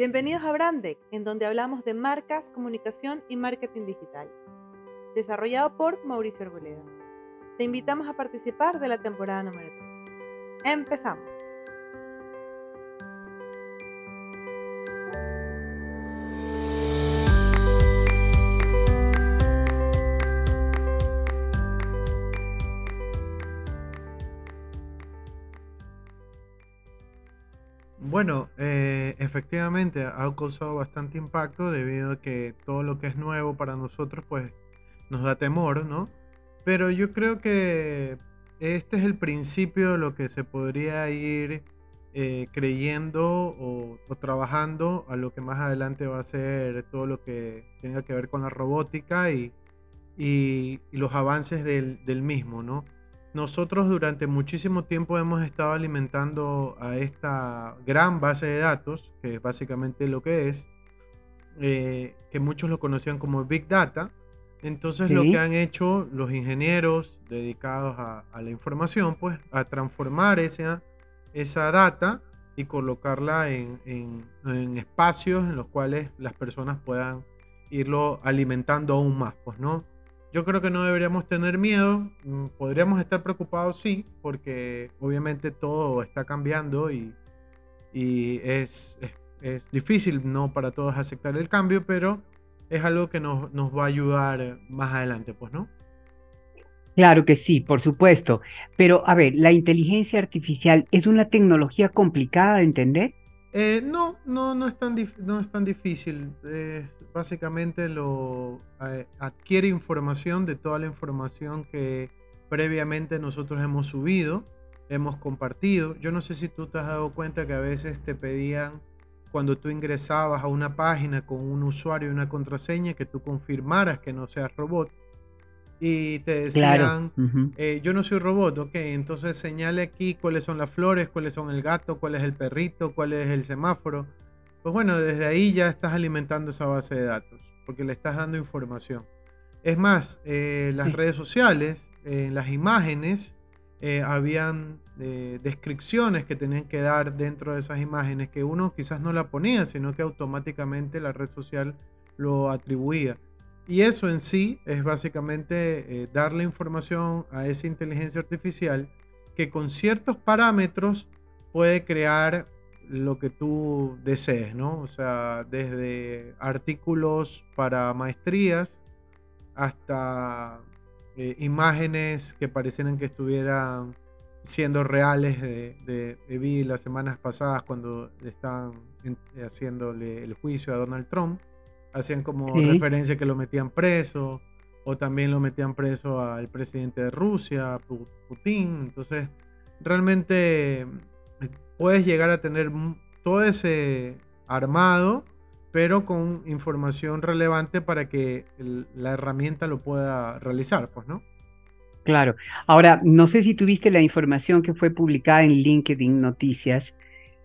Bienvenidos a Brandec, en donde hablamos de marcas, comunicación y marketing digital. Desarrollado por Mauricio Arboleda. Te invitamos a participar de la temporada número 3. Empezamos. Bueno, eh, efectivamente ha causado bastante impacto debido a que todo lo que es nuevo para nosotros pues nos da temor, ¿no? Pero yo creo que este es el principio de lo que se podría ir eh, creyendo o, trabajando a lo que más adelante va a ser todo lo que tenga que ver con la robótica y, los avances del, del mismo, ¿no? Nosotros durante muchísimo tiempo hemos estado alimentando a esta gran base de datos, que es básicamente lo que es, eh, que muchos lo conocían como Big Data. Entonces lo que han hecho los ingenieros dedicados a, la información, pues a transformar esa, esa data y colocarla en, en, espacios en los cuales las personas puedan irlo alimentando aún más, pues, ¿no? Yo creo que no deberíamos tener miedo, mm, podríamos estar preocupados, sí, porque obviamente todo está cambiando y, es, es, difícil no para todos aceptar el cambio, pero es algo que nos, nos va a ayudar más adelante, pues, ¿no? Claro que sí, por supuesto. Pero a ver, ¿la inteligencia artificial es una tecnología complicada de entender? Eh, no, no, no es tan, no es tan difícil. básicamente lo eh, adquiere información de toda la información que previamente nosotros hemos subido, hemos compartido. Yo no sé si tú te has dado cuenta que a veces te pedían cuando tú ingresabas a una página con un usuario y una contraseña que tú confirmaras que no seas robot y te decían, eh, yo no soy robot, ok, entonces señale aquí cuáles son las flores, cuáles son el gato, cuál es el perrito, cuál es el semáforo. Pues bueno, desde ahí ya estás alimentando esa base de datos, porque le estás dando información. Es más, eh, las redes sociales, en las imágenes, eh, habían descripciones que tenían que dar dentro de esas imágenes que uno quizás no la ponía, sino que automáticamente la red social lo atribuía. Y eso en sí es básicamente eh, darle información a esa inteligencia artificial que con ciertos parámetros puede crear lo que tú desees, ¿no? O sea, desde artículos para maestrías hasta eh, imágenes que parecieran que estuvieran siendo reales de, de, las semanas pasadas cuando estaban haciéndole el juicio a Donald Trump hacían como referencia que lo metían preso, o también lo metían preso al presidente de Rusia, Putin. Entonces, realmente eh, puedes llegar a tener todo ese armado, pero con información relevante para que la herramienta lo pueda realizar, pues, ¿no? Claro. Ahora, no sé si tuviste la información que fue publicada en LinkedIn Noticias,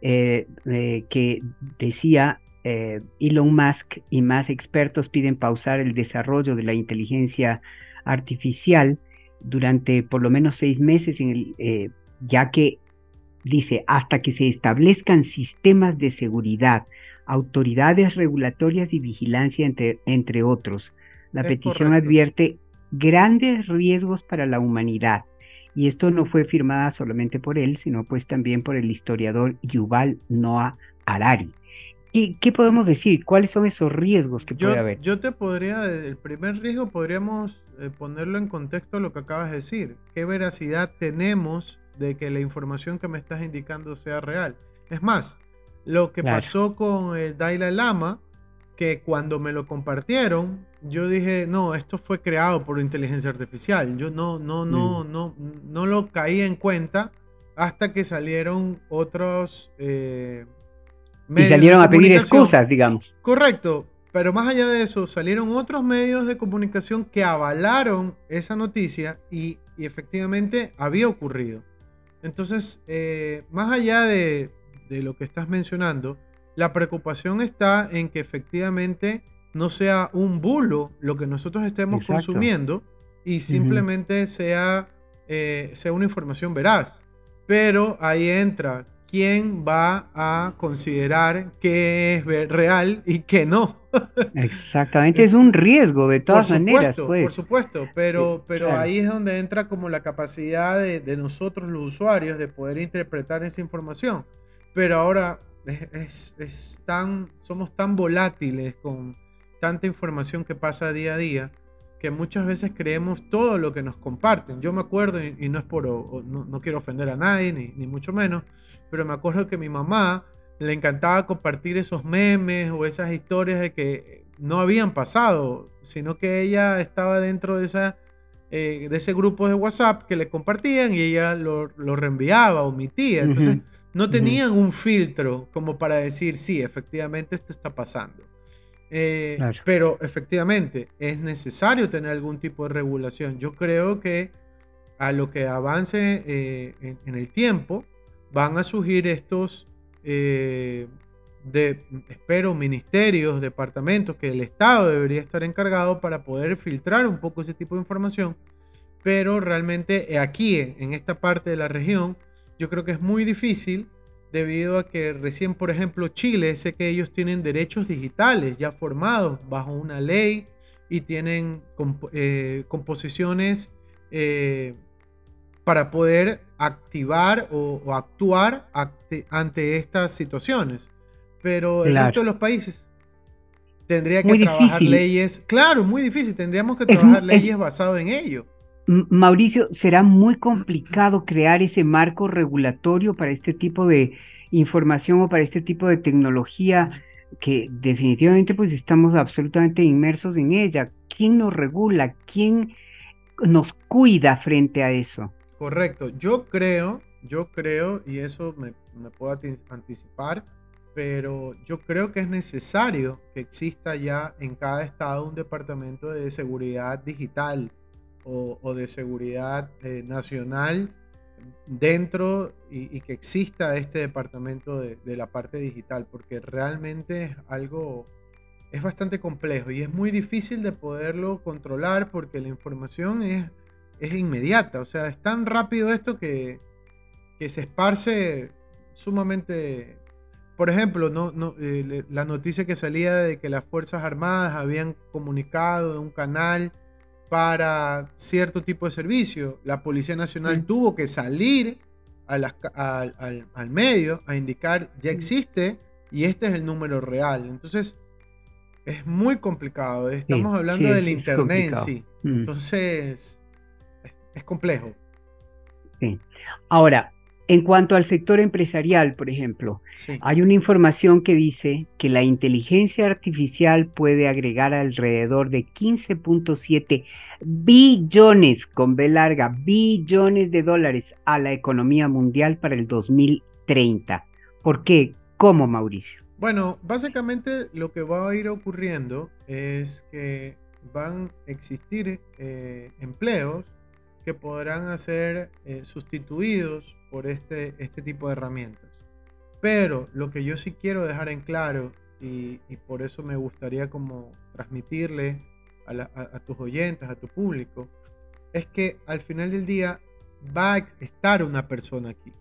eh, eh, que decía eh, Elon Musk y más expertos piden pausar el desarrollo de la inteligencia artificial durante por lo menos seis meses, en el, eh, ya que dice, hasta que se establezcan sistemas de seguridad, autoridades regulatorias y vigilancia, entre, entre otros. La petición advierte grandes riesgos para la humanidad. Y esto no fue firmada solamente por él, sino pues también por el historiador Yuval Noah Harari. ¿Y qué podemos decir? ¿Cuáles son esos riesgos que puede haber? Yo te podría, el primer riesgo podríamos eh, ponerlo en contexto a lo que acabas de decir. ¿Qué veracidad tenemos de que la información que me estás indicando sea real? Es más, lo que pasó con el Dalai Lama, que cuando me lo compartieron, yo dije, no, esto fue creado por inteligencia artificial. Yo no, no, no, mm. no, no lo caí en cuenta hasta que salieron otros... Eh, y salieron a pedir excusas, digamos. Correcto, pero más allá de eso, salieron otros medios de comunicación que avalaron esa noticia y, efectivamente había ocurrido. Entonces, eh, más allá de, lo que estás mencionando, la preocupación está en que efectivamente no sea un bulo lo que nosotros estemos consumiendo y simplemente sea, eh, sea una información veraz. Pero ahí entra quién va a considerar qué es real y qué no. Exactamente, es un riesgo de todas maneras. Pues. Por supuesto, pero, pero ahí es donde entra como la capacidad de, nosotros los usuarios de poder interpretar esa información. Pero ahora es, es, tan, somos tan volátiles con tanta información que pasa día a día que muchas veces creemos todo lo que nos comparten. Yo me acuerdo, y, no es por, no, quiero ofender a nadie, ni, ni mucho menos, pero me acuerdo que mi mamá le encantaba compartir esos memes o esas historias de que no habían pasado, sino que ella estaba dentro de, esa, eh, de ese grupo de WhatsApp que le compartían y ella lo, lo reenviaba, omitía. Entonces, no tenían un filtro como para decir, sí, efectivamente esto está pasando. Eh, pero efectivamente es necesario tener algún tipo de regulación. Yo creo que a lo que avance eh, en, el tiempo van a surgir estos eh, de, espero, ministerios, departamentos, que el Estado debería estar encargado para poder filtrar un poco ese tipo de información. Pero realmente eh, aquí, en esta parte de la región, yo creo que es muy difícil debido a que recién, por ejemplo, Chile, sé que ellos tienen derechos digitales ya formados bajo una ley y tienen eh, composiciones para poder activar o, actuar ante estas situaciones. Pero el resto de los países tendría que trabajar leyes. Claro, muy difícil. Tendríamos que trabajar leyes basadas en ello. Mauricio, será muy complicado crear ese marco regulatorio para este tipo de información o para este tipo de tecnología que definitivamente pues estamos absolutamente inmersos en ella. ¿Quién nos regula? ¿Quién nos cuida frente a eso? Correcto. Yo creo, yo creo, y eso me, puedo anticipar, pero yo creo que es necesario que exista ya en cada estado un departamento de seguridad digital o, de seguridad eh, nacional dentro y, que exista este departamento de, de, la parte digital, porque realmente es algo, es bastante complejo y es muy difícil de poderlo controlar porque la información es es inmediata, o sea, es tan rápido esto que, que se esparce sumamente... Por ejemplo, no, no, eh, la noticia que salía de que las Fuerzas Armadas habían comunicado en un canal para cierto tipo de servicio. La Policía Nacional tuvo que salir a al, al, medio a indicar ya existe y este es el número real. Entonces, es muy complicado. Estamos hablando del Internet en sí. Entonces, es complejo. Sí. Ahora, en cuanto al sector empresarial, por ejemplo, hay una información que dice que la inteligencia artificial puede agregar alrededor de 15.7 billones, con B larga, billones de dólares a la economía mundial para el 2030. ¿Por qué? ¿Cómo, Mauricio? Bueno, básicamente lo que va a ir ocurriendo es que van a existir eh, empleos que podrán ser eh, sustituidos por este, este tipo de herramientas. Pero lo que yo sí quiero dejar en claro, y, por eso me gustaría como transmitirle a, tus oyentes, a tu público, es que al final del día va a estar una persona aquí.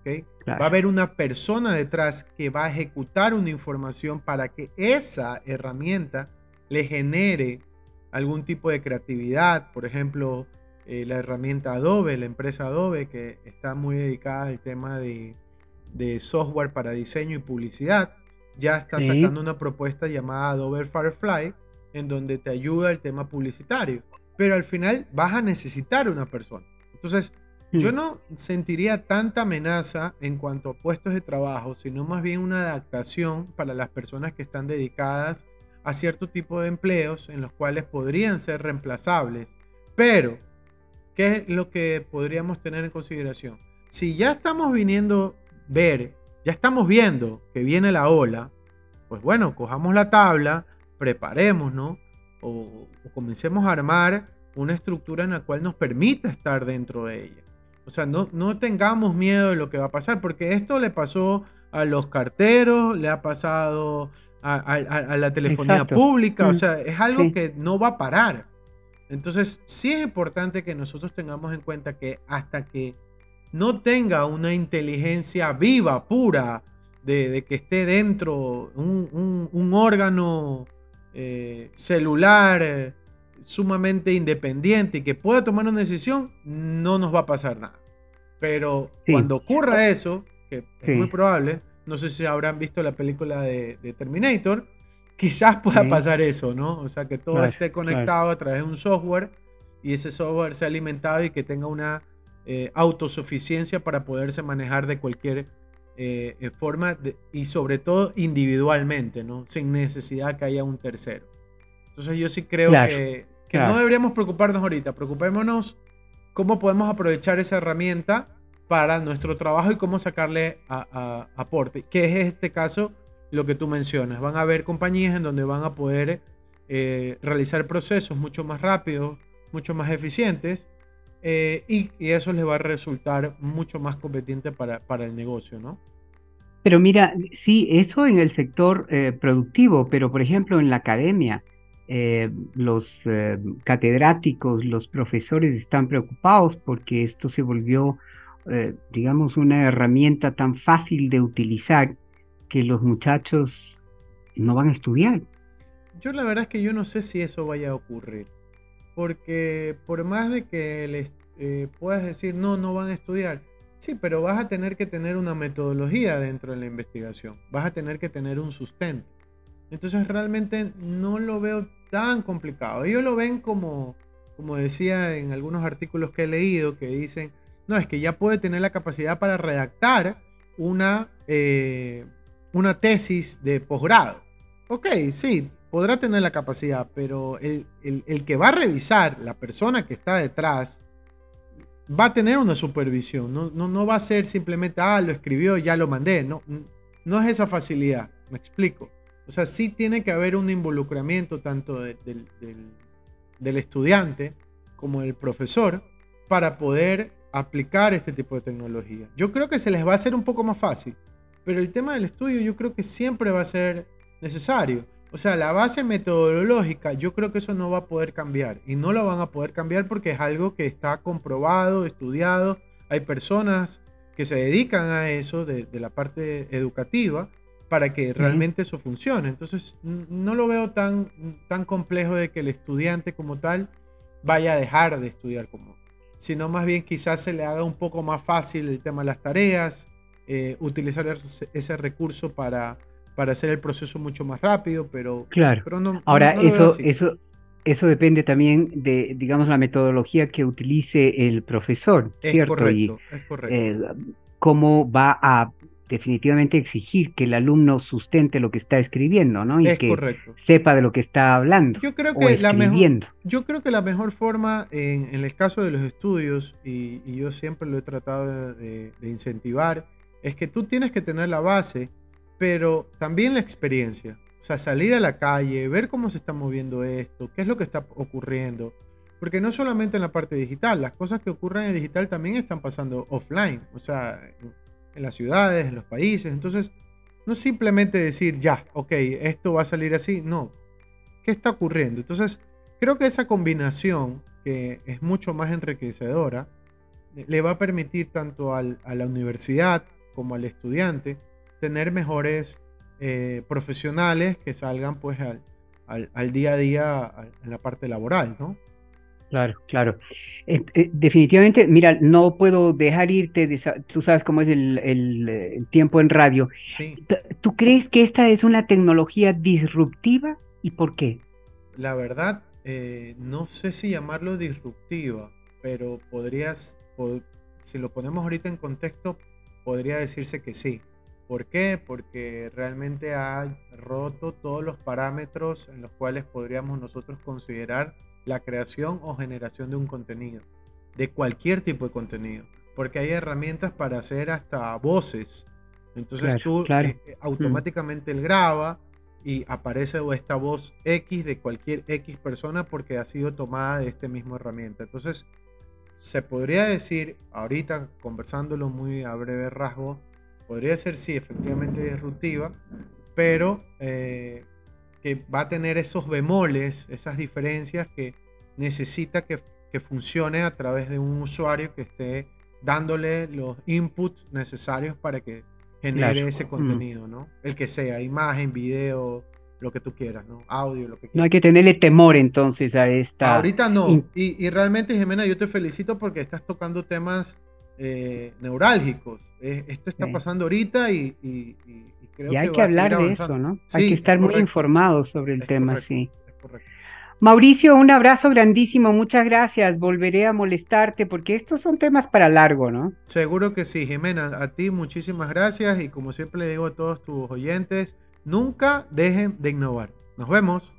¿okay? Va a haber una persona detrás que va a ejecutar una información para que esa herramienta le genere algún tipo de creatividad, por ejemplo, eh, la herramienta Adobe, la empresa Adobe, que está muy dedicada al tema de, software para diseño y publicidad, ya está sacando una propuesta llamada Adobe Firefly, en donde te ayuda el tema publicitario. Pero al final vas a necesitar una persona. Entonces, yo hmm. no sentiría tanta amenaza en cuanto a puestos de trabajo, sino más bien una adaptación para las personas que están dedicadas a cierto tipo de empleos en los cuales podrían ser reemplazables. Pero ¿Qué es lo que podríamos tener en consideración? Si ya estamos viniendo ver, ya estamos viendo que viene la ola, pues bueno, cojamos la tabla, preparémonos o, o comencemos a armar una estructura en la cual nos permita estar dentro de ella. O sea, no, no tengamos miedo de lo que va a pasar, porque esto le pasó a los carteros, le ha pasado a, la telefonía pública, o mm, sea, es algo que no va a parar. Entonces, sí es importante que nosotros tengamos en cuenta que hasta que no tenga una inteligencia viva, pura, de, que esté dentro un, órgano eh, celular eh, sumamente independiente y que pueda tomar una decisión, no nos va a pasar nada. Pero cuando ocurra eso, que es muy probable, no sé si habrán visto la película de, Terminator, quizás pueda pasar eso, ¿no? O sea, que todo esté conectado a través de un software y ese software sea alimentado y que tenga una eh, autosuficiencia para poderse manejar de cualquier eh, eh, forma y sobre todo individualmente, ¿no? Sin necesidad que haya un tercero. Entonces yo sí creo que, no deberíamos preocuparnos ahorita, preocupémonos cómo podemos aprovechar esa herramienta para nuestro trabajo y cómo sacarle aporte, que es este caso lo que tú mencionas. Van a haber compañías en donde van a poder eh, realizar procesos mucho más rápidos, mucho más eficientes eh, y, eso les va a resultar mucho más competente para, para, el negocio, ¿no? Pero mira, sí, eso en el sector eh, productivo, pero por ejemplo en la academia, los catedráticos, los profesores están preocupados porque esto se volvió, digamos, una herramienta tan fácil de utilizar que los muchachos no van a estudiar. Yo la verdad es que yo no sé si eso vaya a ocurrir. Porque por más de que les eh, puedas decir, no, no van a estudiar, sí, pero vas a tener que tener una metodología dentro de la investigación, vas a tener que tener un sustento. Entonces realmente no lo veo tan complicado. Ellos lo ven como, como decía en algunos artículos que he leído, que dicen, no, es que ya puede tener la capacidad para redactar una, eh, una tesis de posgrado. Ok, sí, podrá tener la capacidad, pero el, que va a revisar, la persona que está detrás, va a tener una supervisión. No, no, va a ser simplemente, ah, lo escribió, ya lo mandé. No, no es esa facilidad, me explico. O sea, sí tiene que haber un involucramiento tanto del, del estudiante como del profesor para poder aplicar este tipo de tecnología. Yo creo que se les va a hacer un poco más fácil, pero el tema del estudio yo creo que siempre va a ser necesario. O sea, la base metodológica, yo creo que eso no va a poder cambiar. Y no lo van a poder cambiar porque es algo que está comprobado, estudiado. Hay personas que se dedican a eso de, la parte educativa para que realmente eso funcione. Entonces, no lo veo tan, tan complejo de que el estudiante como tal vaya a dejar de estudiar como, sino más bien quizás se le haga un poco más fácil el tema de las tareas, eh, utilizar ese recurso para para hacer el proceso mucho más rápido, pero, claro. Ahora, eso, eso, eso depende también de, digamos, la metodología que utilice el profesor, ¿cierto? Correcto, es correcto. Eh, cómo va a definitivamente exigir que el alumno sustente lo que está escribiendo, ¿no? Y que sepa de lo que está hablando. Yo creo que, la mejor, yo creo que la mejor forma en, el caso de los estudios, y, yo siempre lo he tratado de, de incentivar, es que tú tienes que tener la base pero también la experiencia. O sea, salir a la calle, ver cómo se está moviendo esto, qué es lo que está ocurriendo. Porque no solamente en la parte digital, las cosas que ocurren en digital también están pasando offline, o sea, en, las ciudades, en los países. Entonces, no simplemente decir, ya, ok, esto va a salir así, no. ¿Qué está ocurriendo? Entonces, creo que esa combinación, que es mucho más enriquecedora, le va a permitir tanto a la universidad como al estudiante tener mejores eh, profesionales que salgan pues al, día a día en la parte laboral, ¿no? Claro, claro. Eh, eh, definitivamente, mira, no puedo dejar irte, tú sabes cómo es el, tiempo en radio. Sí. ¿Tú crees que esta es una tecnología disruptiva y por qué? La verdad, no sé si llamarlo disruptiva, pero podrías, si lo ponemos ahorita en contexto, podría decirse que sí. ¿Por qué? Porque realmente ha roto todos los parámetros en los cuales podríamos nosotros considerar la creación o generación de un contenido, de cualquier tipo de contenido, porque hay herramientas para hacer hasta voces. Entonces tú eh, eh, automáticamente el graba y aparece esta voz X de cualquier X persona porque ha sido tomada de este mismo herramienta. Entonces se podría decir, ahorita conversándolo muy a breve rasgo, podría ser, sí, efectivamente disruptiva, pero eh, que va a tener esos bemoles, esas diferencias que necesita que, funcione a través de un usuario que esté dándole los inputs necesarios para que genere ese contenido, ¿no? El que sea, imagen, video, lo que tú quieras, ¿no? Audio, lo que quieras. No hay que tenerle temor entonces a esta... Ahorita no. Y, realmente, Jimena, yo te felicito porque estás tocando temas eh, neurálgicos. esto está pasando ahorita y, y, creo y hay que, hablar de eso, ¿no? hay que estar muy informados sobre el tema, sí. Es correcto. Mauricio, un abrazo grandísimo, muchas gracias. Volveré a molestarte porque estos son temas para largo, ¿no? Seguro que sí, Jimena. A ti muchísimas gracias y como siempre le digo a todos tus oyentes, nunca dejen de innovar. Nos vemos.